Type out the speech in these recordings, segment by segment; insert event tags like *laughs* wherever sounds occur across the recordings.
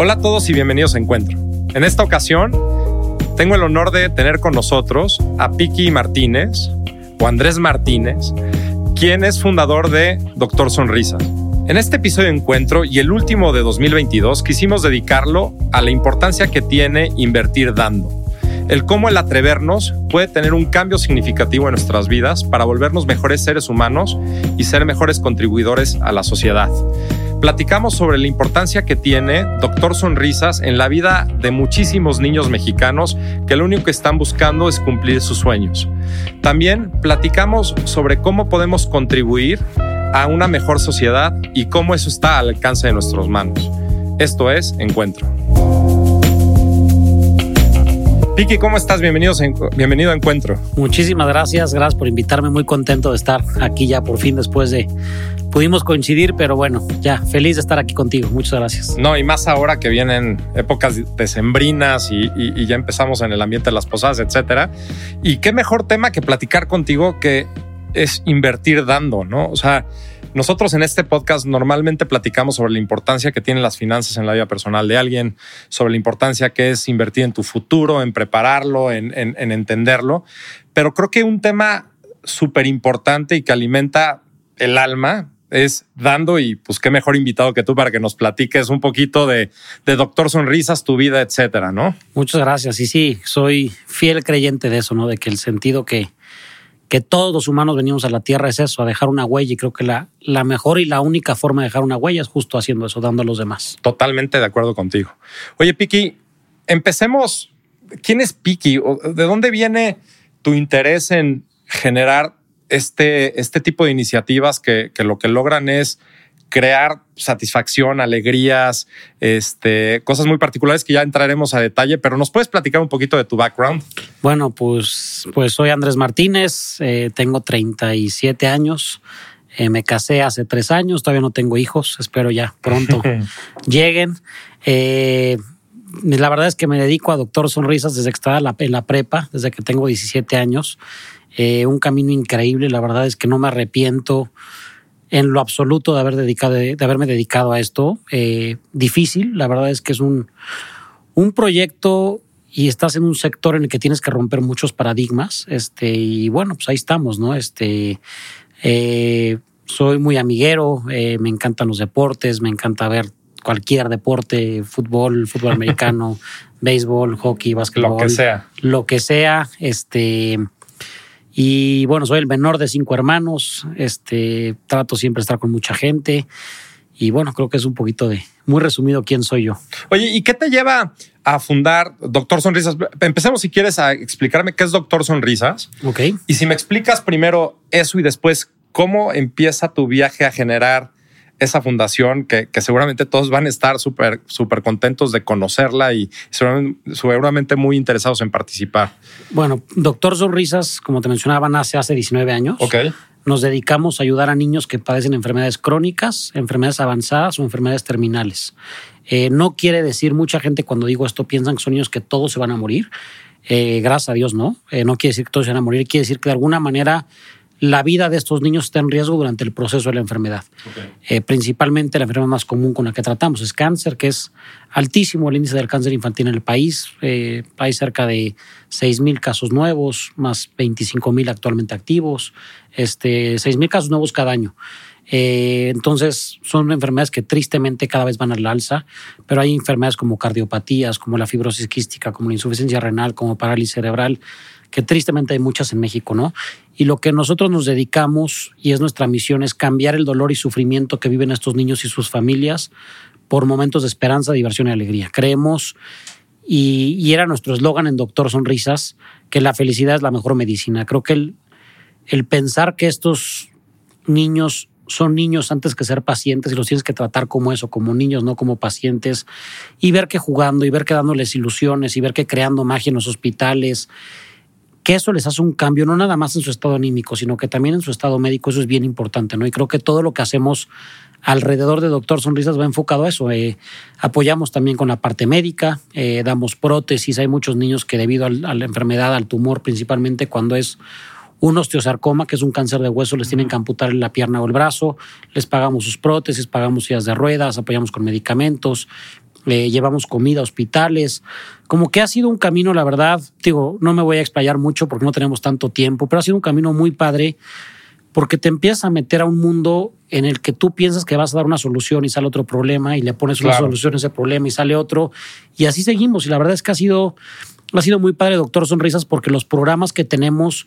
Hola a todos y bienvenidos a Encuentro. En esta ocasión tengo el honor de tener con nosotros a Piki Martínez o Andrés Martínez, quien es fundador de Doctor Sonrisa. En este episodio de Encuentro y el último de 2022 quisimos dedicarlo a la importancia que tiene invertir dando. El cómo el atrevernos puede tener un cambio significativo en nuestras vidas para volvernos mejores seres humanos y ser mejores contribuidores a la sociedad. Platicamos sobre la importancia que tiene Doctor Sonrisas en la vida de muchísimos niños mexicanos que lo único que están buscando es cumplir sus sueños. También platicamos sobre cómo podemos contribuir a una mejor sociedad y cómo eso está al alcance de nuestras manos. Esto es Encuentro. Vicky, ¿cómo estás? Bienvenidos bienvenido a Encuentro. Muchísimas gracias, gracias por invitarme. Muy contento de estar aquí ya por fin después de... Pudimos coincidir, pero bueno, ya feliz de estar aquí contigo. Muchas gracias. No, y más ahora que vienen épocas decembrinas y, y, ya empezamos en el ambiente de las posadas, etcétera. Y qué mejor tema que platicar contigo que es invertir dando, ¿no? O sea, nosotros en este podcast normalmente platicamos sobre la importancia que tienen las finanzas en la vida personal de alguien, sobre la importancia que es invertir en tu futuro, en prepararlo, en, entenderlo. Pero creo que un tema súper importante y que alimenta el alma es dando y pues qué mejor invitado que tú para que nos platiques un poquito de, de, Doctor Sonrisas, tu vida, etcétera, ¿no? Muchas gracias. Y sí, soy fiel creyente de eso, ¿no? De que el sentido que, que todos los humanos venimos a la Tierra es eso, a dejar una huella. Y creo que la, la mejor y la única forma de dejar una huella es justo haciendo eso, dando a los demás. Totalmente de acuerdo contigo. Oye, Piki, empecemos. ¿Quién es Piki? ¿De dónde viene tu interés en generar este, este tipo de iniciativas que, que lo que logran es crear satisfacción, alegrías, este, cosas muy particulares que ya entraremos a detalle, pero ¿nos puedes platicar un poquito de tu background? Bueno, pues, pues soy Andrés Martínez, eh, tengo 37 años, eh, me casé hace tres años, todavía no tengo hijos, espero ya pronto *laughs* lleguen. Eh, la verdad es que me dedico a Doctor Sonrisas desde que estaba en la prepa, desde que tengo 17 años. Un camino increíble, la verdad es que no me arrepiento en lo absoluto de, haber dedicado, de, haberme dedicado a esto. Eh, difícil, la verdad es que es un, un proyecto y estás en un sector en el que tienes que romper muchos paradigmas. Este, y bueno, pues ahí estamos, ¿no? Este, eh, soy muy amiguero, eh, me encantan los deportes, me encanta ver cualquier deporte, fútbol, fútbol *laughs* americano, béisbol, hockey, básquetbol. Lo que sea. Lo que sea. Este, y bueno, soy el menor de cinco hermanos, este, trato siempre de estar con mucha gente. Y bueno, creo que es un poquito de, muy resumido, quién soy yo. Oye, ¿y qué te lleva a fundar Doctor Sonrisas? Empecemos, si quieres, a explicarme qué es Doctor Sonrisas. Ok. Y si me explicas primero eso y después cómo empieza tu viaje a generar esa fundación que, seguramente todos van a estar súper súper contentos de conocerla y seguramente, muy interesados en participar. Bueno, Doctor Sonrisas, como te mencionaba, nace hace 19 años. Ok. Nos dedicamos a ayudar a niños que padecen enfermedades crónicas, enfermedades avanzadas o enfermedades terminales. Eh, no quiere decir, mucha gente cuando digo esto piensan que son niños que todos se van a morir. Eh, gracias a Dios, no. Eh, no quiere decir que todos se van a morir, quiere decir que de alguna manera la vida de estos niños está en riesgo durante el proceso de la enfermedad. Eh, principalmente la enfermedad más común con la que tratamos es cáncer, que es altísimo el índice del cáncer infantil en el país. Eh, hay cerca de 6.000 casos nuevos, más 25.000 actualmente activos, este, 6.000 casos nuevos cada año. Eh, entonces, son enfermedades que tristemente cada vez van al alza, pero hay enfermedades como cardiopatías, como la fibrosis quística, como la insuficiencia renal, como parálisis cerebral, que tristemente hay muchas en México, ¿no? Y lo que nosotros nos dedicamos, y es nuestra misión, es cambiar el dolor y sufrimiento que viven estos niños y sus familias por momentos de esperanza, diversión y alegría. Creemos, y, era nuestro eslogan en Doctor Sonrisas, que la felicidad es la mejor medicina. Creo que el, el pensar que estos niños son niños antes que ser pacientes y los tienes que tratar como eso, como niños, no como pacientes, y ver que jugando y ver que dándoles ilusiones y ver que creando magia en los hospitales, que eso les hace un cambio, no nada más en su estado anímico, sino que también en su estado médico, eso es bien importante, ¿no? Y creo que todo lo que hacemos alrededor de Doctor Sonrisas va enfocado a eso. Eh, apoyamos también con la parte médica, eh, damos prótesis, hay muchos niños que debido a la enfermedad, al tumor, principalmente cuando es un osteosarcoma, que es un cáncer de hueso, les tienen que amputar la pierna o el brazo, les pagamos sus prótesis, pagamos sillas de ruedas, apoyamos con medicamentos. Eh, llevamos comida a hospitales, como que ha sido un camino, la verdad, digo, no me voy a explayar mucho porque no tenemos tanto tiempo, pero ha sido un camino muy padre porque te empiezas a meter a un mundo en el que tú piensas que vas a dar una solución y sale otro problema y le pones una solución a ese problema y sale otro. Y así seguimos. Y la verdad es que ha sido ha sido muy padre doctor sonrisas porque los programas que tenemos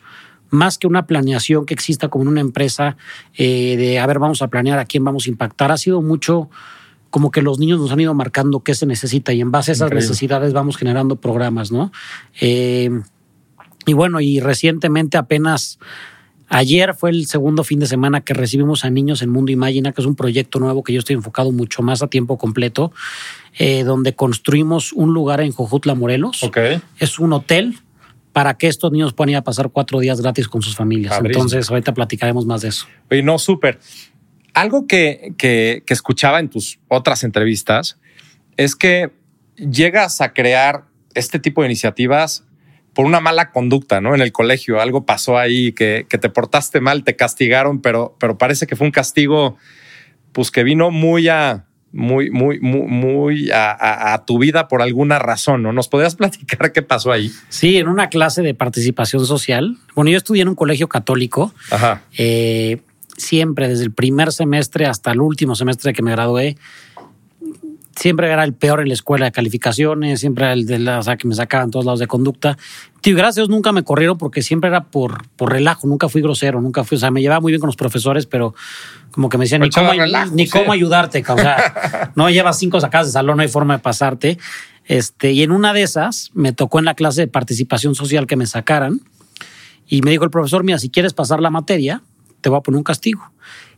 más que una planeación que exista como en una empresa eh, de a ver vamos a planear a quién vamos a impactar ha sido mucho como que los niños nos han ido marcando qué se necesita y en base a esas necesidades vamos generando programas, ¿no? Eh, y bueno, y recientemente apenas ayer fue el segundo fin de semana que recibimos a niños en Mundo Imagina, que es un proyecto nuevo que yo estoy enfocado mucho más a tiempo completo, eh, donde construimos un lugar en Jojutla, Morelos. Es un hotel para que estos niños puedan ir a pasar cuatro días gratis con sus familias. Entonces, ahorita platicaremos más de eso. Y no, súper. Algo que, que, escuchaba en tus otras entrevistas es que llegas a crear este tipo de iniciativas por una mala conducta, ¿no? En el colegio algo pasó ahí que, que, te portaste mal, te castigaron, pero, pero parece que fue un castigo, pues que vino muy a, muy, muy, muy, muy a, a, tu vida por alguna razón, ¿no? ¿Nos podrías platicar qué pasó ahí? Sí, en una clase de participación social. Bueno, yo estudié en un colegio católico. Ajá. Eh, siempre, desde el primer semestre hasta el último semestre que me gradué, siempre era el peor en la escuela de calificaciones, siempre era el de la, o sea, que me sacaban todos lados de conducta. Tío, gracias nunca me corrieron porque siempre era por, por relajo, nunca fui grosero, nunca fui, o sea, me llevaba muy bien con los profesores, pero como que me decían, ni, cómo, ni cómo ayudarte, o sea, *laughs* no llevas cinco sacadas de salón, no hay forma de pasarte. Este, y en una de esas me tocó en la clase de participación social que me sacaran y me dijo el profesor, mira, si quieres pasar la materia, te voy a poner un castigo.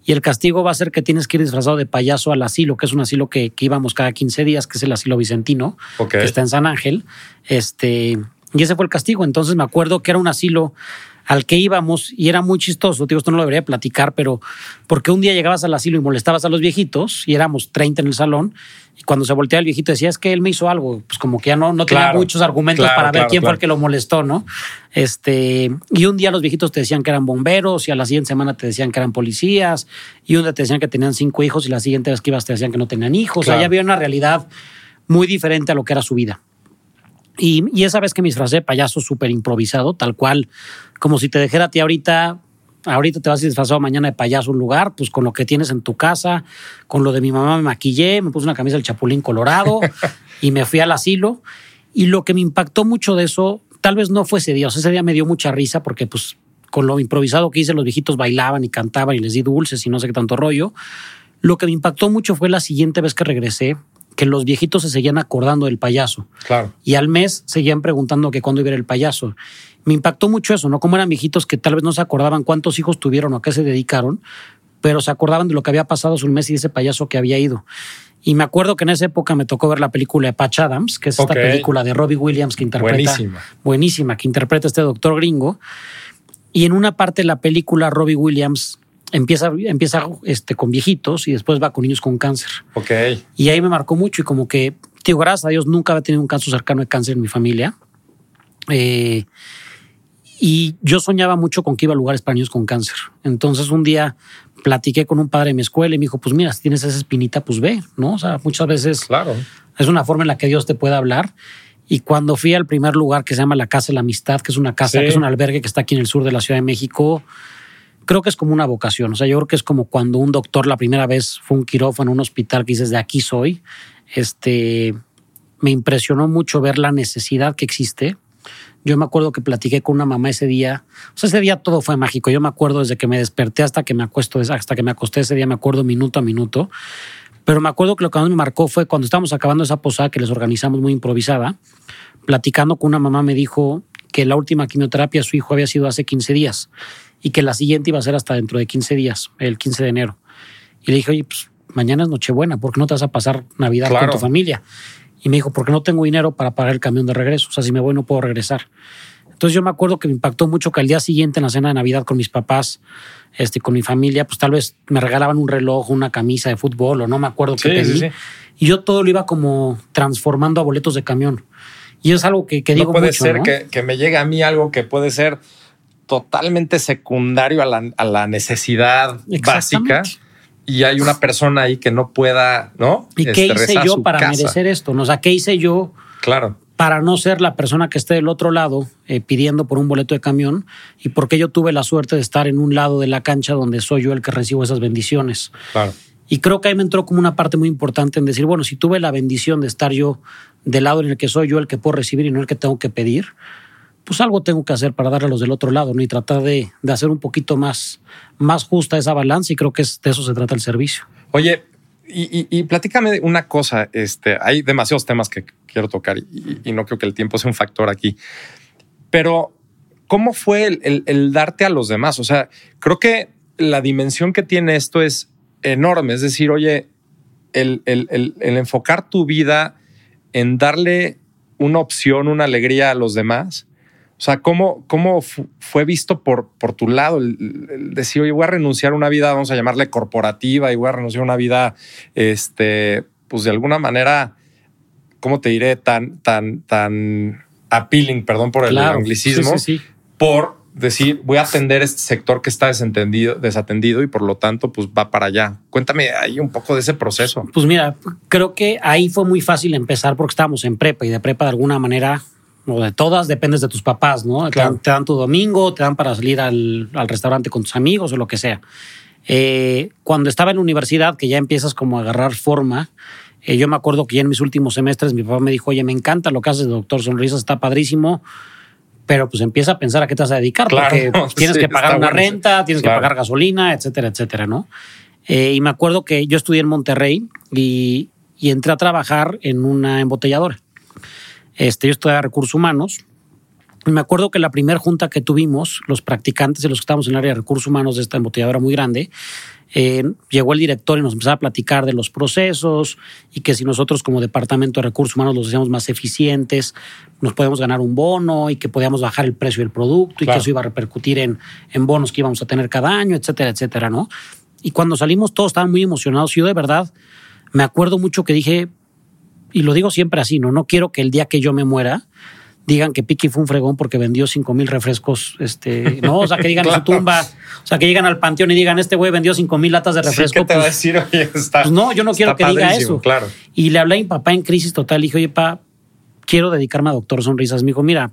Y el castigo va a ser que tienes que ir disfrazado de payaso al asilo, que es un asilo que, íbamos cada 15 días, que es el asilo vicentino, que está en San Ángel. Este, y ese fue el castigo. Entonces me acuerdo que era un asilo al que íbamos y era muy chistoso. Digo, esto no lo debería platicar, pero porque un día llegabas al asilo y molestabas a los viejitos y éramos 30 en el salón. Y cuando se volteaba el viejito decía, es que él me hizo algo. Pues como que ya no, no tenía muchos argumentos para ver quién fue el que lo molestó, ¿no? Este, y un día los viejitos te decían que eran bomberos y a la siguiente semana te decían que eran policías y un día te decían que tenían cinco hijos y la siguiente vez que ibas te decían que no tenían hijos. O sea, ya había una realidad muy diferente a lo que era su vida. Y, esa vez que me disfracé payaso súper improvisado, tal cual, como si te dijera a ti ahorita, ahorita te vas a disfrazar mañana de payaso un lugar, pues con lo que tienes en tu casa, con lo de mi mamá me maquillé, me puse una camisa del Chapulín Colorado *laughs* y me fui al asilo. Y lo que me impactó mucho de eso, tal vez no fue ese día, o sea, ese día me dio mucha risa porque pues con lo improvisado que hice, los viejitos bailaban y cantaban y les di dulces y no sé qué tanto rollo. Lo que me impactó mucho fue la siguiente vez que regresé, que los viejitos se seguían acordando del payaso. Claro. Y al mes seguían preguntando que cuándo iba a ir el payaso. Me impactó mucho eso, ¿no? Como eran viejitos que tal vez no se acordaban cuántos hijos tuvieron o a qué se dedicaron, pero se acordaban de lo que había pasado hace un mes y de ese payaso que había ido. Y me acuerdo que en esa época me tocó ver la película de Patch Adams, que es esta película de Robbie Williams que interpreta. Buenísima. Buenísima, que interpreta este doctor gringo. Y en una parte de la película, Robbie Williams empieza, empieza este, con viejitos y después va con niños con cáncer. Ok. Y ahí me marcó mucho y como que, digo, gracias a Dios nunca había tenido un caso cercano de cáncer en mi familia. Eh, y yo soñaba mucho con que iba a lugares para niños con cáncer. Entonces un día platiqué con un padre de mi escuela y me dijo, pues mira, si tienes esa espinita, pues ve, ¿no? O sea, muchas veces claro. es una forma en la que Dios te puede hablar. Y cuando fui al primer lugar que se llama la Casa de la Amistad, que es una casa, que es un albergue que está aquí en el sur de la Ciudad de México, creo que es como una vocación. O sea, yo creo que es como cuando un doctor la primera vez fue un quirófano, un hospital que dices, de aquí soy. Este, me impresionó mucho ver la necesidad que existe. Yo me acuerdo que platiqué con una mamá ese día. O sea, ese día todo fue mágico. Yo me acuerdo desde que me desperté hasta que me acuesto, hasta que me acosté ese día, me acuerdo minuto a minuto. Pero me acuerdo que lo que más me marcó fue cuando estábamos acabando esa posada que les organizamos muy improvisada, platicando con una mamá me dijo que la última quimioterapia su hijo había sido hace 15 días y que la siguiente iba a ser hasta dentro de 15 días, el 15 de enero. Y le dije, oye, pues mañana es Nochebuena, ¿por qué no te vas a pasar Navidad con tu familia? Y me dijo, porque no tengo dinero para pagar el camión de regreso. O sea, si me voy no puedo regresar. Entonces yo me acuerdo que me impactó mucho que al día siguiente en la cena de Navidad con mis papás, este, con mi familia, pues tal vez me regalaban un reloj, una camisa de fútbol o no me acuerdo qué pedí. Y yo todo lo iba como transformando a boletos de camión. Y es algo que, que digo no puede ser que, que me llegue a mí algo que puede ser totalmente secundario a la, necesidad básica, y hay una persona ahí que no pueda, ¿no? ¿Y qué Este, hice yo para casa. merecer esto? ¿no? O sea, ¿qué hice yo Claro. para no ser la persona que esté del otro lado eh, pidiendo por un boleto de camión? ¿Y por qué yo tuve la suerte de estar en un lado de la cancha donde soy yo el que recibo esas bendiciones? Claro. Y creo que ahí me entró como una parte muy importante en decir, bueno, si tuve la bendición de estar yo del lado en el que soy yo el que puedo recibir y no el que tengo que pedir, pues algo tengo que hacer para darle a los del otro lado, ¿no? Y tratar de, de hacer un poquito más, más justa esa balanza y creo que es, de eso se trata el servicio. Oye, y, y, platícame una cosa. Este, hay demasiados temas que quiero tocar y, no creo que el tiempo sea un factor aquí. Pero, ¿cómo fue el, el- darte a los demás? O sea, creo que la dimensión que tiene esto es enorme. Es decir, oye, el- el enfocar tu vida en darle una opción, una alegría a los demás. O sea, ¿cómo, cómo fu- fue visto por, por tu lado el, el decir, oye, voy a renunciar a una vida, vamos a llamarle corporativa, y voy a renunciar a una vida, este, pues de alguna manera, ¿cómo te diré? Tan, tan, tan appealing, perdón por el Claro, anglicismo, sí, sí, sí. por decir, voy a atender este sector que está desentendido, desatendido y por lo tanto, pues va para allá. Cuéntame ahí un poco de ese proceso. Pues mira, creo que ahí fue muy fácil empezar porque estábamos en prepa y de prepa de alguna manera, o de todas, dependes de tus papás, ¿no? Te, dan, te dan tu domingo, te dan para salir al, al restaurante con tus amigos o lo que sea. Eh, cuando estaba en la universidad, que ya empiezas como a agarrar forma, eh, yo me acuerdo que ya en mis últimos semestres mi papá me dijo, oye, me encanta lo que haces de Doctor Sonrisas, está padrísimo, pero pues empieza a pensar a qué te vas a dedicar, Claro, porque *laughs* tienes sí, que pagar una bueno renta, tienes Claro. que pagar gasolina, etcétera, etcétera, ¿no? Eh, y me acuerdo que yo estudié en Monterrey y, y entré a trabajar en una embotelladora. Este, yo estudiaba recursos humanos. Y me acuerdo que la primera junta que tuvimos, los practicantes y los que estábamos en el área de recursos humanos de esta embotelladora muy grande, eh, llegó el director y nos empezaba a platicar de los procesos y que si nosotros como departamento de recursos humanos los hacíamos más eficientes, nos podíamos ganar un bono y que podíamos bajar el precio del producto y que eso iba a repercutir en, en bonos que íbamos a tener cada año, etcétera, etcétera, ¿no? Y cuando salimos todos estaban muy emocionados. y Yo de verdad me acuerdo mucho que dije, y lo digo siempre así, ¿no? No quiero que el día que yo me muera digan que Piki fue un fregón porque vendió cinco mil refrescos, este, no, o sea, que digan en su tumba, o sea, que llegan al panteón y digan, este güey vendió cinco mil latas de Sí, refresco. ¿Qué te va a pues, decir? Oye, está, pues no, yo no quiero que diga eso. Claro. Y le hablé a mi papá en crisis total. Le dije, oye, pa, quiero dedicarme a Doctor Sonrisas. Me dijo, mira,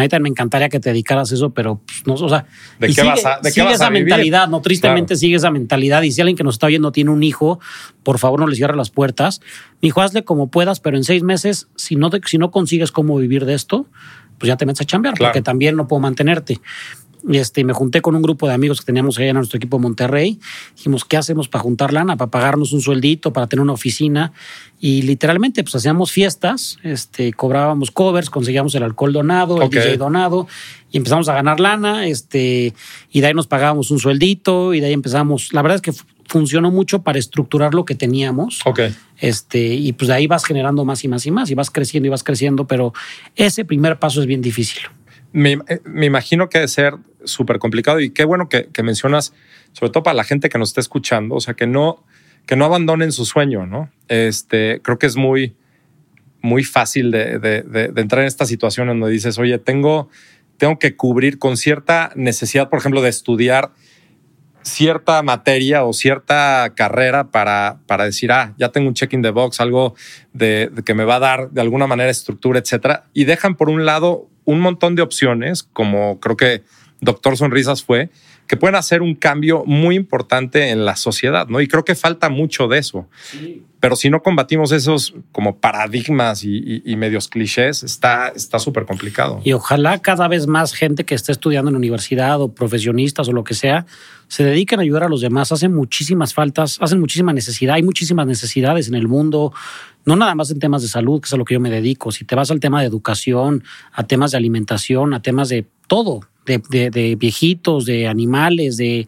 ahorita me encantaría que te dedicaras a eso, pero pues, no, o sea, ¿De qué sigue, vas a- de qué sigue a esa vivir? mentalidad, no tristemente Claro. sigue esa mentalidad. Y si alguien que nos está oyendo tiene un hijo, por favor no le cierre las puertas. Dijo, hazle como puedas, pero en seis meses, si no, te- si no consigues cómo vivir de esto, pues ya te metes a chambear, Claro. porque también no puedo mantenerte. Y este, me junté con un grupo de amigos que teníamos allá en nuestro equipo de Monterrey. Dijimos, ¿qué hacemos para juntar lana? Para pagarnos un sueldito, para tener una oficina. Y literalmente, pues hacíamos fiestas, este, cobrábamos covers, conseguíamos el alcohol donado, el. DJ donado, y empezamos a ganar lana, este, y de ahí nos pagábamos un sueldito, y de ahí empezamos. La verdad es que fu- funcionó mucho para estructurar lo que teníamos. Ok. Este, y pues de ahí vas generando más y más y más, y vas creciendo y vas creciendo, pero ese primer paso es bien difícil. Me, eh, me imagino que debe ser súper complicado y qué bueno que, mencionas, sobre todo para la gente que nos está escuchando, o sea, que no, que no abandonen su sueño, ¿no? Este, creo que es muy, muy fácil de, entrar en esta situación donde dices, oye, tengo, tengo que cubrir con cierta necesidad, por ejemplo, de estudiar cierta materia o cierta carrera para, para decir, ah, ya tengo un check in the box, algo de, de que me va a dar de alguna manera estructura, etcétera. Y dejan por un lado un montón de opciones, como creo que Doctor Sonrisas fue, que pueden hacer un cambio muy importante en la sociedad, ¿no? Y creo que falta mucho de eso. Pero si no combatimos esos como paradigmas y, y- y medios clichés, está está súper complicado. Y ojalá cada vez más gente que esté estudiando en la universidad o profesionistas o lo que sea, se dediquen a ayudar a los demás. Hacen muchísimas faltas, hacen muchísima necesidad. Hay muchísimas necesidades en el mundo, no nada más en temas de salud, que es a lo que yo me dedico. Si te vas al tema de educación, a temas de alimentación, a temas de todo, de, viejitos, de animales, de,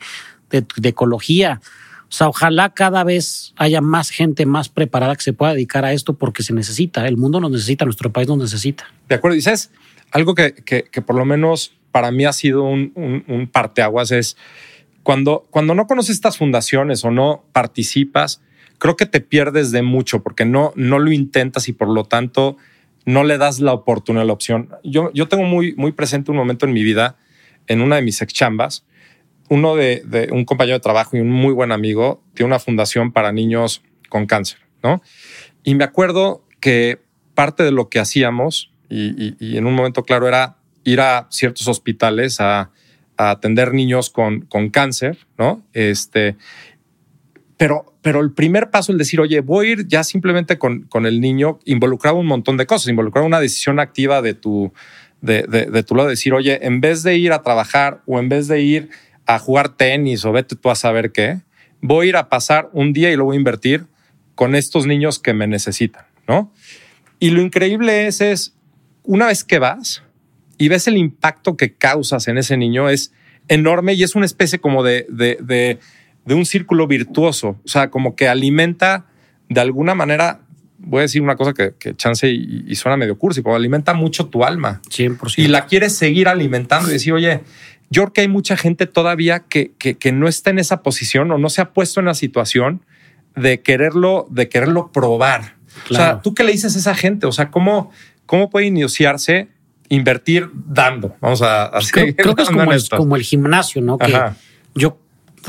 ecología. O sea, ojalá cada vez haya más gente más preparada que se pueda dedicar a esto porque se necesita. El mundo nos necesita, nuestro país nos necesita. De acuerdo. Y sabes, algo que, que- por lo menos para mí ha sido un, un- un parteaguas es cuando, cuando no conoces estas fundaciones o no participas, creo que te pierdes de mucho porque no, no lo intentas y por lo tanto no le das la oportunidad, la opción. Yo, yo tengo muy, muy presente un momento en mi vida, en una de mis ex chambas, uno de, un compañero de trabajo y un muy buen amigo tiene una fundación para niños con cáncer, ¿no? Y me acuerdo que parte de lo que hacíamos, y, en un momento claro, era ir a ciertos hospitales a, atender niños con, con, cáncer, ¿no? Este, pero, pero el primer paso, el decir, oye, voy a ir ya simplemente con, con el niño, involucraba un montón de cosas, involucraba una decisión activa de tu, de, de, tu lado, decir, oye, en vez de ir a trabajar o en vez de ir a jugar tenis o vete tú a saber qué, voy a ir a pasar un día y lo voy a invertir con estos niños que me necesitan, ¿no? Y lo increíble es, es una vez que vas y ves el impacto que causas en ese niño es enorme y es una especie como de, de, de un círculo virtuoso, o sea, como que alimenta de alguna manera voy a decir una cosa que, chance y, suena medio cursi, pero alimenta mucho tu alma. 100%. Y la quieres seguir alimentando y decir, oye, yo creo que hay mucha gente todavía que, que, no está en esa posición o no se ha puesto en la situación de quererlo, de quererlo probar. O sea, ¿tú qué le dices a esa gente? O sea, ¿cómo, cómo puede iniciarse invertir dando? Vamos a, creo, creo, que es como el, como el, gimnasio, ¿no? Que yo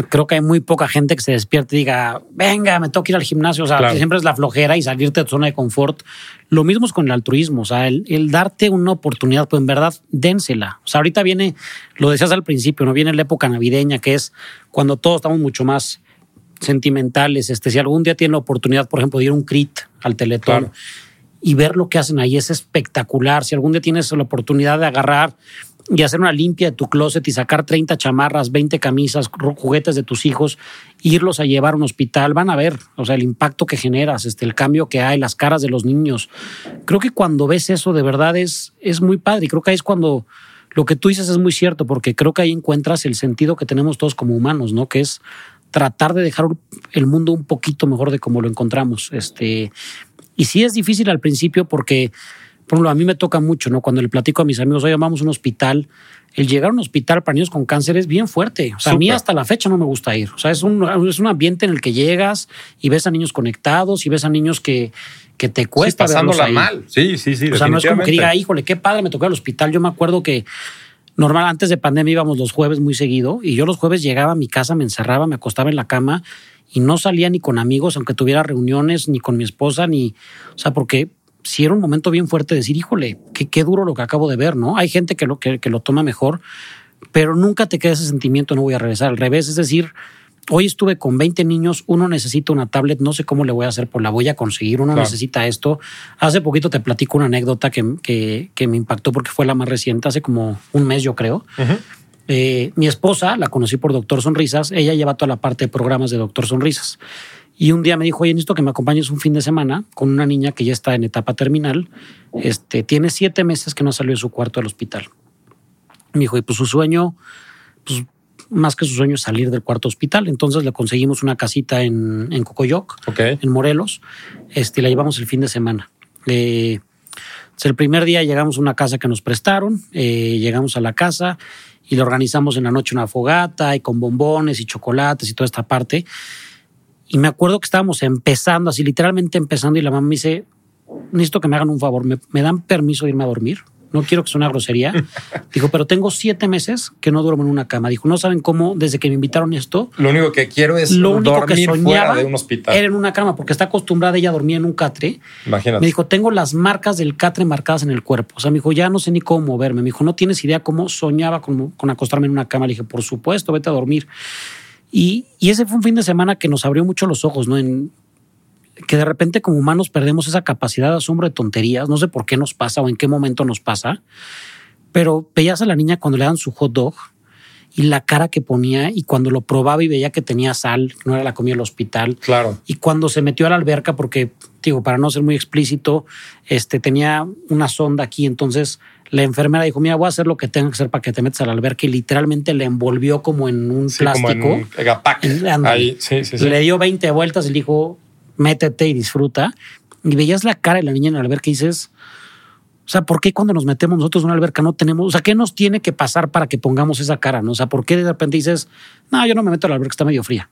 creo que hay muy poca gente que se despierte y diga, venga, me toca ir al gimnasio. O sea, siempre es la flojera y salirte de tu zona de confort. Lo mismo es con el altruismo. O sea, el, darte una oportunidad, pues en verdad, dénsela. O sea, ahorita viene, lo decías al principio, no viene la época navideña, que es cuando todos estamos mucho más sentimentales. Este, si algún día tiene la oportunidad, por ejemplo, de ir a un crit al Teletón y ver lo que hacen ahí es espectacular. Si algún día tienes la oportunidad de agarrar y hacer una limpia de tu closet y sacar 30 chamarras, 20 camisas, juguetes de tus hijos, irlos a llevar a un hospital, van a ver, o sea, el impacto que generas, este, el cambio que hay, las caras de los niños. Creo que cuando ves eso de verdad es, es muy padre y creo que ahí es cuando lo que tú dices es muy cierto, porque creo que ahí encuentras el sentido que tenemos todos como humanos, ¿no? Que es tratar de dejar el mundo un poquito mejor de como lo encontramos. Este, y sí es difícil al principio porque por ejemplo, a mí me toca mucho, ¿no? Cuando le platico a mis amigos, hoy a un hospital, el llegar a un hospital para niños con cáncer es bien fuerte. O sea, a mí hasta la fecha no me gusta ir. O sea, es un, es un ambiente en el que llegas y ves a niños conectados y ves a niños que, que te cuesta. Sí, pasándola mal. Sí, sí, sí. O sea, no es como que diga, híjole, qué padre, me tocó al hospital. Yo me acuerdo que normal, antes de pandemia íbamos los jueves muy seguido y yo los jueves llegaba a mi casa, me encerraba, me acostaba en la cama y no salía ni con amigos, aunque tuviera reuniones, ni con mi esposa, ni, o sea, porque si era un momento bien fuerte decir, híjole, qué, qué duro lo que acabo de ver, ¿no? Hay gente que lo, que, lo toma mejor, pero nunca te queda ese sentimiento, no voy a regresar. Al revés, es decir, hoy estuve con 20 niños, uno necesita una tablet, no sé cómo le voy a hacer, pues la voy a conseguir, uno necesita esto. Hace poquito te platico una anécdota que, que, me impactó porque fue la más reciente, hace como un mes yo creo. Eh, mi esposa, la conocí por Doctor Sonrisas, ella lleva toda la parte de programas de Doctor Sonrisas. Y un día me dijo, oye, necesito que me acompañes un fin de semana con una niña que ya está en etapa terminal. Este, tiene siete meses que no salió de su cuarto del hospital. Me dijo, y pues su sueño, pues más que su sueño es salir del cuarto hospital. Entonces le conseguimos una casita en, en Cocoyoc, en Morelos, este, y la llevamos el fin de semana. Eh, el primer día llegamos a una casa que nos prestaron, eh, llegamos a la casa y le organizamos en la noche una fogata y con bombones y chocolates y toda esta parte. Y me acuerdo que estábamos empezando, así literalmente empezando, y la mamá me dice, necesito que me hagan un favor, ¿me, dan permiso de irme a dormir? No quiero que sea una grosería. *laughs* Dijo, pero tengo siete meses que no duermo en una cama. Dijo, no saben cómo, desde que me invitaron esto. Lo único que quiero es lo único dormir que soñaba fuera de un hospital. Era en una cama, porque está acostumbrada ella a dormir en un catre. Imagínate. Me dijo, tengo las marcas del catre marcadas en el cuerpo. O sea, me dijo, ya no sé ni cómo moverme. Me dijo, no tienes idea cómo soñaba con, con acostarme en una cama. Le dije, por supuesto, vete a dormir. Y, ese fue un fin de semana que nos abrió mucho los ojos, ¿no? En, que de repente como humanos perdemos esa capacidad de asombro de tonterías, no sé por qué nos pasa o en qué momento nos pasa, pero veías a la niña cuando le dan su hot dog y la cara que ponía y cuando lo probaba y veía que tenía sal, no era la comida del hospital. Claro. Y cuando se metió a la alberca, porque digo, para no ser muy explícito, este tenía una sonda aquí, entonces la enfermera dijo, mira, voy a hacer lo que tenga que hacer para que te metas a la alberca y literalmente le envolvió como en un plástico. Le dio 20 vueltas y le dijo, métete y disfruta. Y veías la cara de la niña en la alberca y dices, o sea, ¿por qué cuando nos metemos nosotros en una alberca no tenemos, o sea, qué nos tiene que pasar para que pongamos esa cara? ¿no? O sea, ¿por qué de repente dices, no, yo no me meto a la alberca, está medio fría?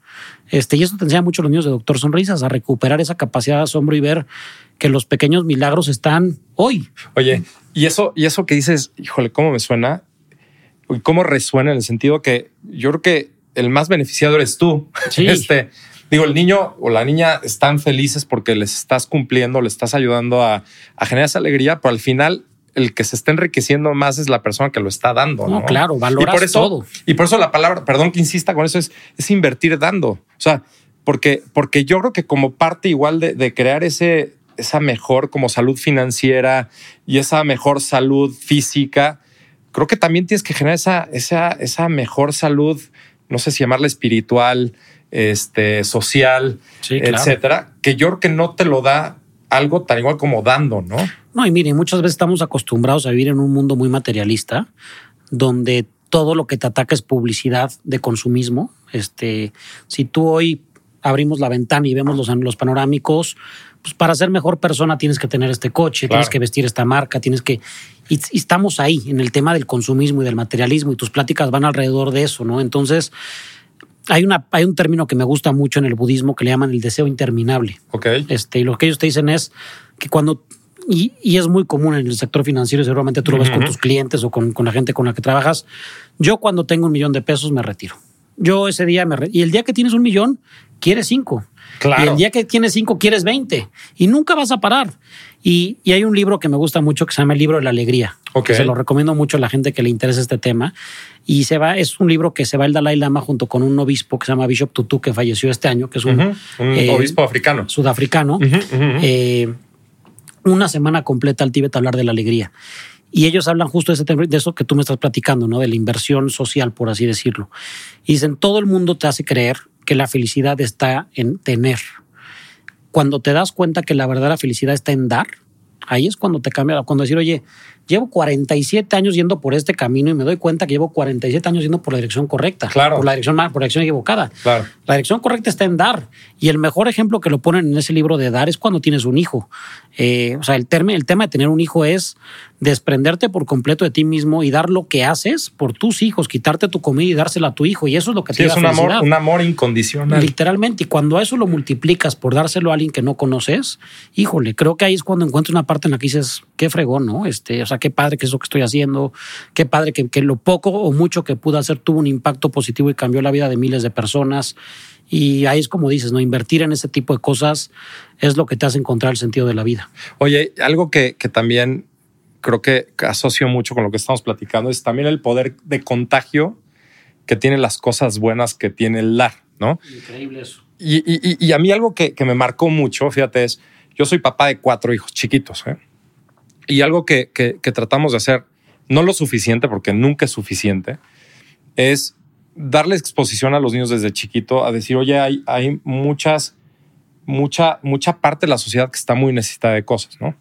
Este, y eso te enseña mucho los niños de Doctor Sonrisas a recuperar esa capacidad de asombro y ver que los pequeños milagros están hoy. Oye, y eso, y eso que dices, híjole, ¿cómo me suena? ¿Cómo resuena en el sentido que yo creo que el más beneficiado eres tú. *laughs* Sí. Este, digo, el niño o la niña están felices porque les estás cumpliendo, les estás ayudando a, a generar esa alegría, pero al final el que se está enriqueciendo más es la persona que lo está dando. No, No, claro, valoras y por eso, todo. Y por eso la palabra, perdón que insista con eso, es, es invertir dando. O sea, porque, porque yo creo que como parte igual de, de crear ese, esa mejor como salud financiera y esa mejor salud física, creo que también tienes que generar esa, esa, esa mejor salud, no sé si llamarla espiritual, este, social, Sí, claro. etcétera, que yo creo que no te lo da algo tan igual como dando, ¿no? No, y mire, muchas veces estamos acostumbrados a vivir en un mundo muy materialista, donde todo lo que te ataca es publicidad de consumismo. Este, si tú hoy abrimos la ventana y vemos los, los panorámicos, pues para ser mejor persona tienes que tener este coche, Claro. tienes que vestir esta marca, tienes que... Y, y estamos ahí en el tema del consumismo y del materialismo y tus pláticas van alrededor de eso, ¿no? Entonces, hay, una, hay un término que me gusta mucho en el budismo que le llaman el deseo interminable. Ok. Este, y lo que ellos te dicen es que cuando, y, y es muy común en el sector financiero, y seguramente tú lo ves con tus clientes o con, con la gente con la que trabajas, yo cuando tengo un millón de pesos me retiro. Yo ese día me... y el día que tienes un millón, quieres cinco. Claro. Y el día que tienes cinco, quieres 20. Y nunca vas a parar. Y, y hay un libro que me gusta mucho que se llama El libro de la alegría. Ok. que se lo recomiendo mucho a la gente que le interesa este tema. Y se va, es un libro que se va el Dalai Lama junto con un obispo que se llama Bishop Tutu, que falleció este año, que es un, eh, obispo africano. sudafricano. Eh, una semana completa al Tíbet a hablar de la alegría. Y ellos hablan justo de, ese tema- de eso que tú me estás platicando, ¿no? De la inversión social, por así decirlo. Y dicen, todo el mundo te hace creer que la felicidad está en tener. Cuando te das cuenta que la verdadera felicidad está en dar, ahí es cuando te cambia, cuando decir, oye, llevo 47 años yendo por este camino y me doy cuenta que llevo 47 años yendo por la dirección correcta. Claro. Por la dirección mal, por la dirección equivocada. Claro. La dirección correcta está en dar. Y el mejor ejemplo que lo ponen en ese libro de dar es cuando tienes un hijo. Eh, o sea, el, el tema de tener un hijo es desprenderte por completo de ti mismo y dar lo que haces por tus hijos, quitarte tu comida y dársela a tu hijo. Y eso es lo que Sí, te es da un amor, un amor incondicional. Literalmente, y cuando a eso lo multiplicas por dárselo a alguien que no conoces, híjole, creo que ahí es cuando encuentras una parte en la que dices, qué fregón, ¿no? Este, o sea, qué padre que es lo que estoy haciendo, qué padre que, que lo poco o mucho que pude hacer tuvo un impacto positivo y cambió la vida de miles de personas. Y ahí es como dices, ¿no? Invertir en ese tipo de cosas es lo que te hace encontrar el sentido de la vida. Oye, algo que, que también creo que asocio mucho con lo que estamos platicando es también el poder de contagio que tienen las cosas buenas que tiene el dar, ¿no? Increíble eso. Y, y- y- y a mí algo que, que me marcó mucho, fíjate, es, yo soy papá de cuatro hijos chiquitos, ¿eh? Y algo que, que- tratamos de hacer, no lo suficiente, porque nunca es suficiente, es darle exposición a los niños desde chiquito, a decir, oye, hay, hay muchas, mucha, mucha parte de la sociedad que está muy necesitada de cosas, ¿no?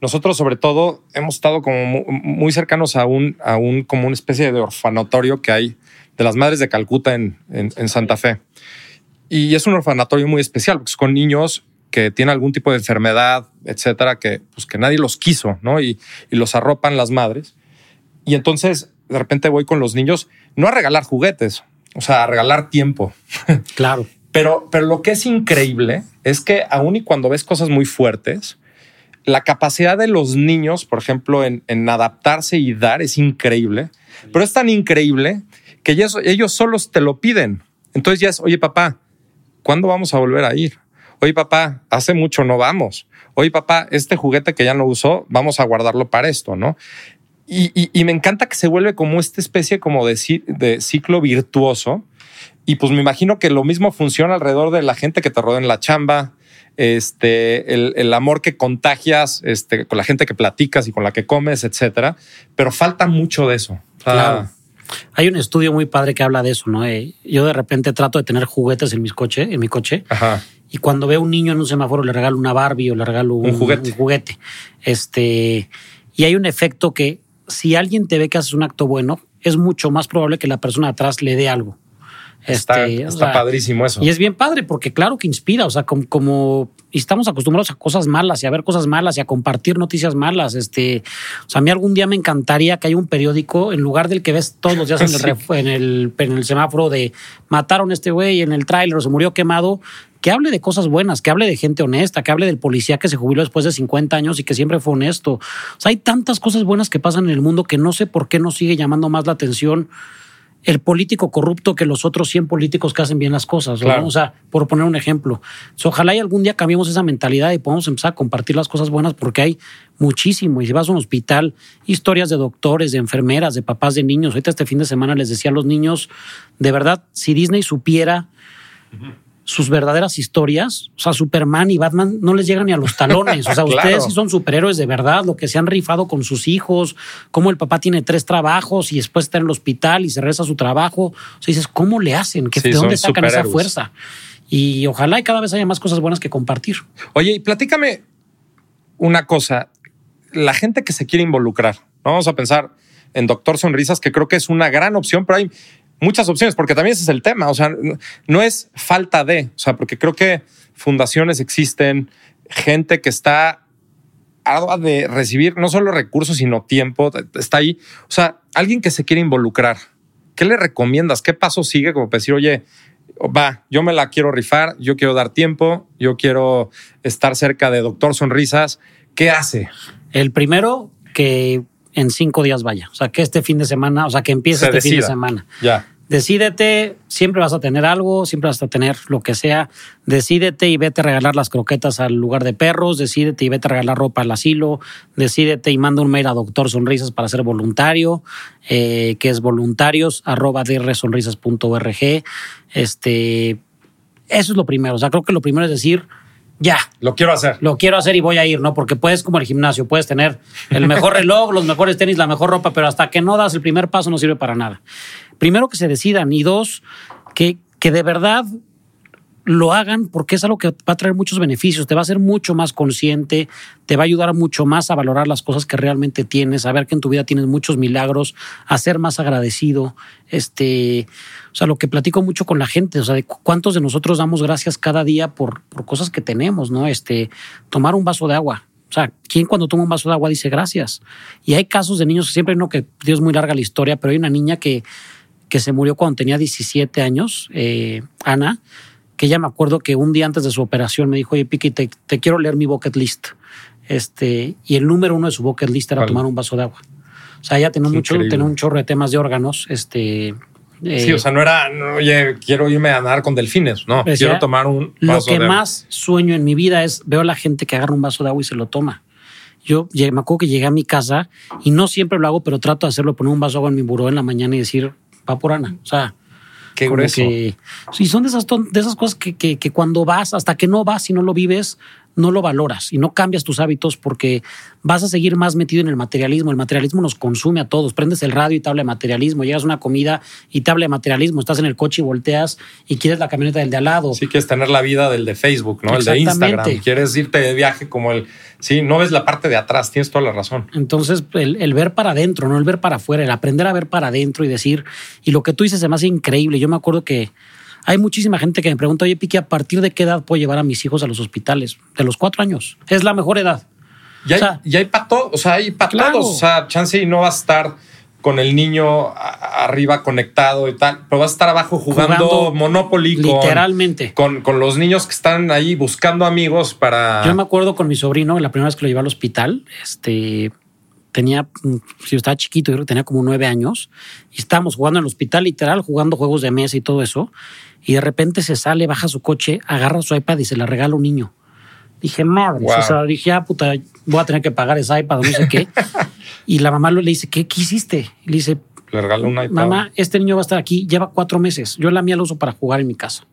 Nosotros, sobre todo, hemos estado como mu- muy cercanos a un, a un, como una especie de orfanatorio que hay de las madres de Calcuta en, en- en Santa Fe. Y es un orfanatorio muy especial, porque es con niños que tienen algún tipo de enfermedad, etcétera, que, pues, que nadie los quiso, ¿no? Y, y los arropan las madres. Y entonces, de repente voy con los niños, no a regalar juguetes, o sea, a regalar tiempo. *laughs* Claro. Pero, pero lo que es increíble es que aun y cuando ves cosas muy fuertes, la capacidad de los niños, por ejemplo, en, en adaptarse y dar es increíble, pero es tan increíble que ellos, ellos solos te lo piden. Entonces ya es, oye papá, ¿cuándo vamos a volver a ir? Oye papá, hace mucho no vamos. Oye papá, este juguete que ya no usó, vamos a guardarlo para esto, ¿no? Y, y- y me encanta que se vuelve como esta especie como de, ci- de ciclo virtuoso. Y pues me imagino que lo mismo funciona alrededor de la gente que te rodea en la chamba, este, el, el amor que contagias este, con la gente que platicas y con la que comes, etcétera. Pero falta mucho de eso. O sea, Claro. Hay un estudio muy padre que habla de eso, ¿no? Eh, yo de repente trato de tener juguetes en, mis coche, en mi coche Ajá. Y cuando veo un niño en un semáforo le regalo una Barbie o le regalo un, Un juguete. un juguete. Este, y hay un efecto que si alguien te ve que haces un acto bueno, es mucho más probable que la persona atrás le dé algo. Está, Este, o está sea, padrísimo eso. Y es bien padre porque claro que inspira, o sea, como, estamos acostumbrados a cosas malas y a ver cosas malas y a compartir noticias malas. Este, o sea, a mí algún día me encantaría que haya un periódico en lugar del que ves todos los días *laughs* Sí. en el, en el semáforo de mataron a este güey en el tráiler o se murió quemado. Que hable de cosas buenas, que hable de gente honesta, que hable del policía que se jubiló después de 50 años y que siempre fue honesto. O sea, hay tantas cosas buenas que pasan en el mundo que no sé por qué no sigue llamando más la atención el político corrupto que los otros 100 políticos que hacen bien las cosas. ¿no? Claro. O sea, por poner un ejemplo. So, ojalá y algún día cambiemos esa mentalidad y podamos empezar a compartir las cosas buenas porque hay muchísimo. Y si vas a un hospital, historias de doctores, de enfermeras, de papás de niños. Ahorita este fin de semana les decía a los niños, de verdad, si Disney supiera sus verdaderas historias, o sea, Superman y Batman no les llegan ni a los talones. O sea, *laughs* Claro. ustedes sí son superhéroes de verdad, lo que se han rifado con sus hijos, cómo el papá tiene tres trabajos y después está en el hospital y se reza su trabajo. O sea, dices, ¿cómo le hacen? ¿Qué- Sí, ¿De dónde sacan esa fuerza? Y ojalá y cada vez haya más cosas buenas que compartir. Oye, y platícame una cosa. La gente que se quiere involucrar, ¿no? vamos a pensar en Doctor Sonrisas, que creo que es una gran opción, pero hay muchas opciones, porque también ese es el tema. O sea, no- es falta de, o sea, porque creo que fundaciones existen, gente que está ardua de recibir no solo recursos, sino tiempo, está ahí. O sea, alguien que se quiere involucrar, ¿qué le recomiendas? ¿Qué paso sigue? Como para decir, oye, va, yo me la quiero rifar, yo quiero dar tiempo, yo quiero estar cerca de Doctor Sonrisas. ¿Qué hace? El primero, que en cinco días vaya. O sea, que este fin de semana, o sea, que empiece Se este fin de semana. Ya. Decídete, siempre vas a tener algo, siempre vas a tener lo que sea. Decídete y vete a regalar las croquetas al lugar de perros, decídete y vete a regalar ropa al asilo, decídete y manda un mail a Doctor Sonrisas para ser voluntario, eh, que es voluntarios arroba drsonrisas.org. Este, eso es lo primero. O sea, creo que lo primero es decir, ya, Lo quiero hacer. lo quiero hacer y voy a ir, ¿no? Porque puedes, como el gimnasio, puedes tener el mejor *laughs* reloj, los mejores tenis, la mejor ropa, pero hasta que no das el primer paso no sirve para nada. Primero que se decidan y dos, que, que de verdad lo hagan porque es algo que va a traer muchos beneficios, te va a hacer mucho más consciente, te va a ayudar mucho más a valorar las cosas que realmente tienes, a ver que en tu vida tienes muchos milagros, a ser más agradecido. Este, o sea, lo que platico mucho con la gente, o sea, de cu- cuántos de nosotros damos gracias cada día por, por cosas que tenemos, ¿no? Este, tomar un vaso de agua. O sea, ¿quién cuando toma un vaso de agua dice gracias? Y hay casos de niños, siempre hay uno que, Dios, muy larga la historia, pero hay una niña que, que se murió cuando tenía 17 años, eh, Ana, que ella me acuerdo que un día antes de su operación me dijo, oye, Piqui, te, te quiero leer mi bucket list. Este, y el número uno de su bucket list era tomar un vaso de agua. O sea, ella tenía, mucho, tenía un chorro de temas de órganos. Este, Sí, eh, o sea, no era, no, oye, quiero irme a nadar con delfines. No, Decía, quiero tomar un lo vaso que de- más sueño en mi vida es veo a la gente que agarra un vaso de agua y se lo toma. Yo me acuerdo que llegué a mi casa y no siempre lo hago, pero trato de hacerlo, poner un vaso de agua en mi buró en la mañana y decir, va por Ana. O sea, Qué grueso. que- sí, son de esas, de esas cosas que, que- que cuando vas, hasta que no vas y no lo vives, no lo valoras y no cambias tus hábitos porque vas a seguir más metido en el materialismo. El materialismo nos consume a todos. Prendes el radio y te habla de materialismo. Llegas a una comida y te habla de materialismo. Estás en el coche y volteas y quieres la camioneta del de al lado. Sí, quieres tener la vida del de Facebook, ¿no? El de. Instagram. Quieres irte de viaje como el. Sí, no ves la parte de atrás, tienes toda la razón. Entonces, el, el ver para adentro, no el ver para afuera, el aprender a ver para adentro y decir, y lo que tú dices se me hace increíble. Yo me acuerdo que hay muchísima gente que me pregunta, oye, Piqui, ¿a partir de qué edad puedo llevar a mis hijos a los hospitales? De los cuatro años. Es la mejor edad. Y hay, O sea, y hay para todos, o sea, hay para Claro. todos. O sea, chance y no vas a estar con el niño arriba conectado y tal, pero vas a estar abajo jugando, Jugando Monopoly con, Literalmente. con, con los niños que están ahí buscando amigos para. Yo me acuerdo con mi sobrino, la primera vez que lo llevé al hospital, este, tenía, mm, si estaba chiquito, yo creo que tenía como nueve años, y estábamos jugando en el hospital, literal, jugando juegos de mesa y todo eso, y de repente se sale, baja su coche, agarra su iPad y se la regala a un niño. Dije, madre, Wow. o sea, dije, ah, puta, voy a tener que pagar ese iPad, no sé qué. *laughs* y la mamá le dice, ¿qué, qué hiciste? Y le dice, Le regaló un iPad. mamá, este niño va a estar aquí, lleva cuatro meses. Yo la mía la uso para jugar en mi casa.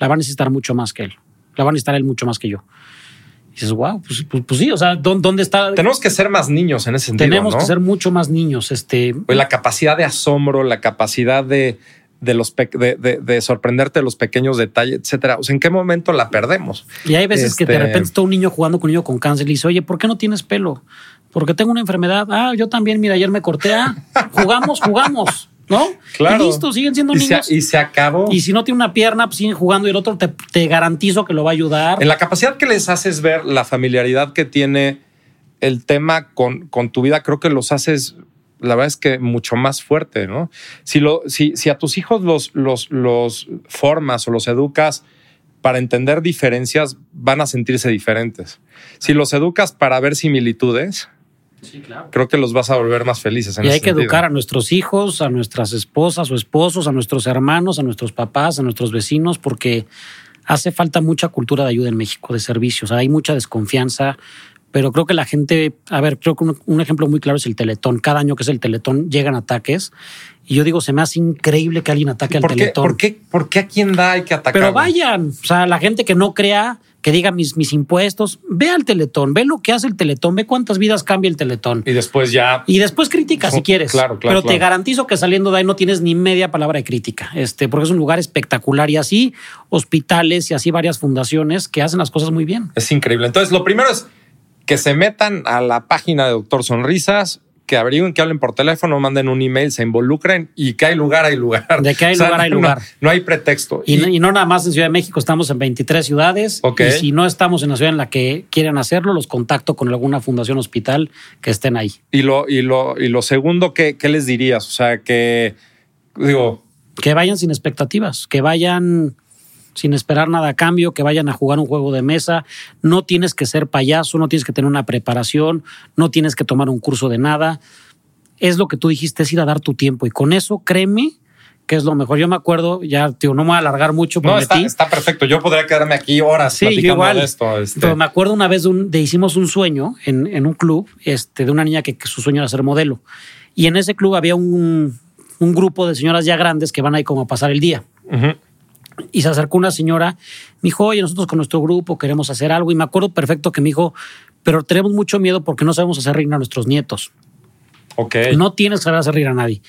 La va a necesitar mucho más que él. La va a necesitar él mucho más que yo. Dices, wow, pues, pues- pues sí, o sea, ¿dó- ¿dónde está? Tenemos que ser más niños en ese sentido. Tenemos ¿no? que ser mucho más niños. Este, Pues la capacidad de asombro, la capacidad de, de los pe- de, de- de sorprenderte de los pequeños detalles, etcétera. O sea, ¿en qué momento la perdemos? y hay veces que de Este- repente está un niño jugando con un niño con cáncer y le dice, oye, ¿por qué no tienes pelo? Porque tengo una enfermedad. Ah, yo también, mira, ayer me corté. Ah, jugamos, jugamos, ¿no? Claro. Y listo, siguen siendo Y se, niños. y se acabó. Y si no tiene una pierna, pues siguen jugando y el otro te, te garantizo que lo va a ayudar. En la capacidad que les haces ver la familiaridad que tiene el tema con, con tu vida, creo que los haces, la verdad es que mucho más fuerte, ¿no? Si, lo, si, si a tus hijos los, los, los formas o los educas para entender diferencias, van a sentirse diferentes. Si los educas para ver similitudes, Sí, claro. creo que los vas a volver más felices. En Y ese hay que sentido. educar a nuestros hijos, a nuestras esposas o esposos, a nuestros hermanos, a nuestros papás, a nuestros vecinos, porque hace falta mucha cultura de ayuda en México, de servicios. hay mucha desconfianza, pero creo que la gente, a ver, creo que un, un ejemplo muy claro es el Teletón. Cada año que es el Teletón llegan ataques y yo digo, se me hace increíble que alguien ataque al ¿Por qué, Teletón. por, qué, ¿Por qué a quién da hay que atacar? Pero vayan, o sea, la gente que no crea, que diga mis, mis impuestos, ve al Teletón, ve lo que hace el Teletón, ve cuántas vidas cambia el Teletón. Y después ya. Y después critica si quieres. claro, claro, Pero te garantizo que saliendo de ahí no tienes ni media palabra de crítica. Este, porque es un lugar espectacular. Y así hospitales y así varias fundaciones que hacen las cosas muy bien. Es increíble. Entonces, lo primero es que se metan a la página de Doctor Sonrisas, que averigüen, que hablen por teléfono, manden un email, se involucren y que hay lugar, hay lugar. *laughs* De que hay lugar, hay no- lugar. No, hay pretexto. Y, no- y no nada más en Ciudad de México, estamos en 23 ciudades. Y si no estamos en la ciudad en la que quieren hacerlo, los contacto con alguna fundación hospital que estén ahí. Y lo, y lo, y lo segundo, ¿qué, ¿qué les dirías? O sea, que digo, Que vayan sin expectativas, que vayan sin esperar nada a cambio, que vayan a jugar un juego de mesa. No tienes que ser payaso, no tienes que tener una preparación, no tienes que tomar un curso de nada. Es lo que tú dijiste, es ir a dar tu tiempo. Y con eso, créeme que es lo mejor. Yo me acuerdo, ya tío, no me voy a alargar mucho, no, está, está perfecto. Yo podría quedarme aquí horas Sí, platicando igual. de esto. este. Pero me acuerdo una vez de, un- de hicimos un sueño en, en un club este, de una niña que, que su sueño era ser modelo. Y en ese club había un, un grupo de señoras ya grandes que van ahí como a pasar el día. Y se acercó una señora, me dijo, oye, nosotros con nuestro grupo queremos hacer algo. Y me acuerdo perfecto que me dijo, pero tenemos mucho miedo porque no sabemos hacer reír a nuestros nietos. Ok. No tienes que saber hacer reír a nadie.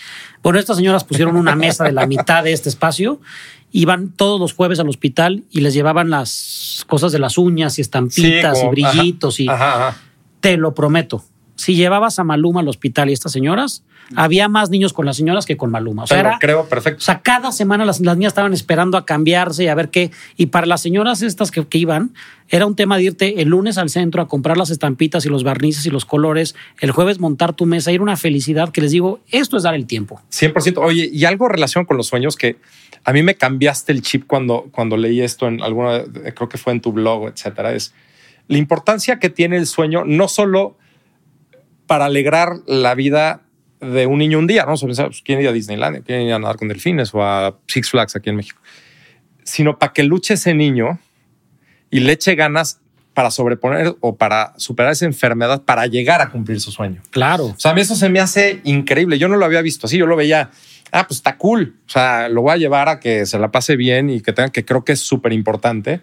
Bueno, estas señoras pusieron una mesa de la mitad de este espacio, iban todos los jueves al hospital y les llevaban las cosas de las uñas y estampitas Sí, como- y brillitos y Ajá, ajá. te lo prometo. Si llevabas a Maluma al hospital y estas señoras, había más niños con las señoras que con Maluma. O sea, era- creo o perfecto. sea, cada semana las, las niñas estaban esperando a cambiarse y a ver qué. Y para las señoras estas que, que iban, era un tema de irte el lunes al centro a comprar las estampitas y los barnices y los colores, el jueves montar tu mesa, ir una felicidad que les digo, esto es dar el tiempo. 100%. Oye, y algo relación con los sueños que a mí me cambiaste el chip cuando, cuando leí esto en alguna, creo que fue en tu blog, etcétera, es la importancia que tiene el sueño, no solo para alegrar la vida de un niño un día, ¿no? Sea, pensar, pues, ¿Quién iría a Disneyland? ¿Quién iría a nadar con delfines o a Six Flags aquí en México? Sino para que luche ese niño y le eche ganas para sobreponer o para superar esa enfermedad para llegar a cumplir su sueño. Claro. O sea, a mí eso se me hace increíble. Yo no lo había visto así. Yo lo veía, ah, pues está cool. O sea, lo voy a llevar a que se la pase bien y que tenga que creo que es súper importante.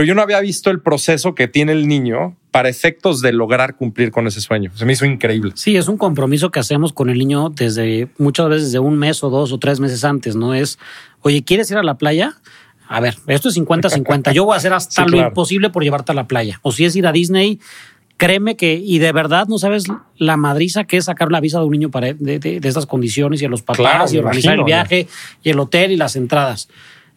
Pero yo no había visto el proceso que tiene el niño para efectos de lograr cumplir con ese sueño. Se me hizo increíble. Sí, es un compromiso que hacemos con el niño desde muchas veces desde un mes o dos o tres meses antes, ¿no? Es, oye, ¿quieres ir a la playa? A ver, esto es 50-50. Yo voy a hacer hasta *laughs* Sí, lo claro. imposible por llevarte a la playa. O si es ir a Disney, créeme que, y de verdad no sabes la madriza que es sacar la visa de un niño para, de, de- de estas condiciones y a los papás Claro, y organizar imagino, el viaje y el hotel y las entradas.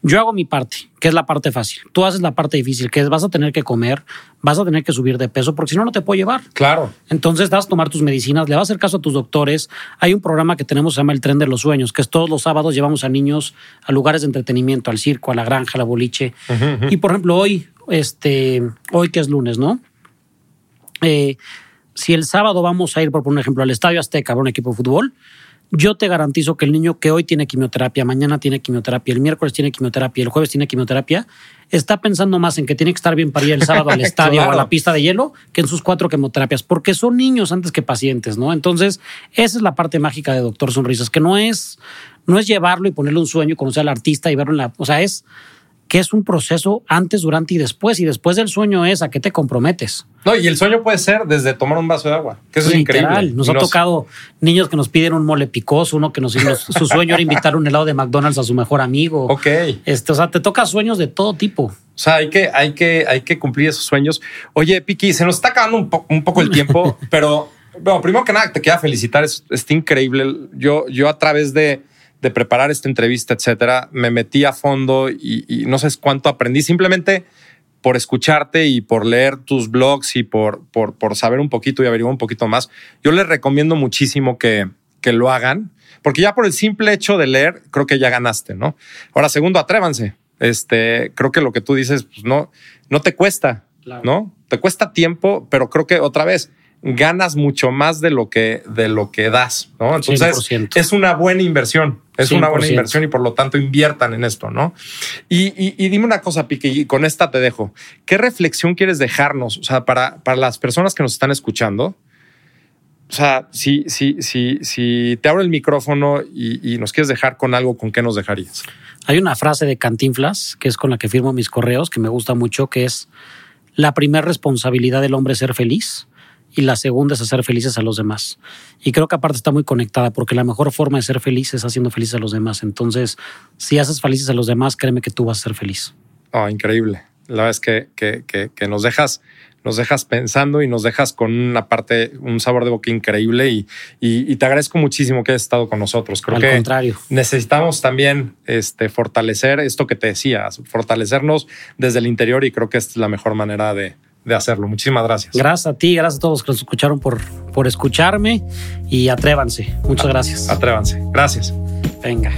Yo hago mi parte, que es la parte fácil. Tú haces la parte difícil, que es vas a tener que comer, vas a tener que subir de peso, porque si no, no te puedo llevar. Claro. Entonces vas a tomar tus medicinas, le vas a hacer caso a tus doctores. Hay un programa que tenemos, se llama El Tren de los Sueños, que es todos los sábados llevamos a niños a lugares de entretenimiento, al circo, a la granja, a la boliche. Y por ejemplo, hoy, este, hoy que es lunes, ¿no? Eh, si el sábado vamos a ir, por un ejemplo, al Estadio Azteca a un equipo de fútbol, yo te garantizo que el niño que hoy tiene quimioterapia, mañana tiene quimioterapia, el miércoles tiene quimioterapia, el jueves tiene quimioterapia, está pensando más en que tiene que estar bien para ir el *laughs* sábado al estadio o a la pista de hielo que en sus cuatro quimioterapias, porque son niños antes que pacientes, ¿no? Entonces, esa es la parte mágica de Doctor Sonrisas, que no es, no es llevarlo y ponerle un sueño, conocer al artista y verlo en la. O sea, es que es un proceso antes, durante y después. Y después del sueño es a qué te comprometes. No, y el sueño puede ser desde tomar un vaso de agua, que eso es increíble. Nos ha tocado niños que nos piden un mole picoso, uno que nos, *laughs* su sueño era invitar un helado de McDonald's a su mejor amigo. Ok. Este, o sea, te toca sueños de todo tipo. O sea, hay que, hay que, hay que cumplir esos sueños. Oye, Piki, se nos está acabando un, po- un poco el tiempo, *laughs* pero bueno, primero que nada, te quería felicitar. Es, está increíble. Yo, yo a través de, de preparar esta entrevista, etcétera, me metí a fondo y, y no sé cuánto aprendí simplemente por escucharte y por leer tus blogs y por, por, por saber un poquito y averiguar un poquito más. Yo les recomiendo muchísimo que, que lo hagan, porque ya por el simple hecho de leer, creo que ya ganaste, ¿no? Ahora, segundo, atrévanse. Este, creo que lo que tú dices, pues no, no te cuesta, Claro. ¿no? Te cuesta tiempo, pero creo que otra vez ganas mucho más de lo que, de lo que das, ¿no? Entonces 100%. es una buena inversión. Es una buena 100%. inversión y por lo tanto inviertan en esto, ¿no? Y, y- y dime una cosa, Pique, y con esta te dejo. ¿Qué reflexión quieres dejarnos? O sea, para, para las personas que nos están escuchando, o sea, si, si, si, si te abro el micrófono y, y nos quieres dejar con algo, ¿con qué nos dejarías? Hay una frase de Cantinflas, que es con la que firmo mis correos, que me gusta mucho, que es la primera responsabilidad del hombre es ser feliz y la segunda es hacer felices a los demás. Y creo que aparte está muy conectada porque la mejor forma de ser feliz es haciendo felices a los demás. Entonces, si haces felices a los demás, créeme que tú vas a ser feliz. Oh, increíble. La verdad es que, que, que, que nos dejas, nos dejas pensando y nos dejas con una parte, un sabor de boca increíble y, y, y te agradezco muchísimo que hayas estado con nosotros. Creo Al que contrario. necesitamos también este, fortalecer esto que te decías, fortalecernos desde el interior y creo que esta es la mejor manera de, de hacerlo. Muchísimas gracias. Gracias a ti, gracias a todos los que nos escucharon por, por escucharme y atrévanse. Muchas gracias. Atrévanse. Gracias. Venga.